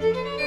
Música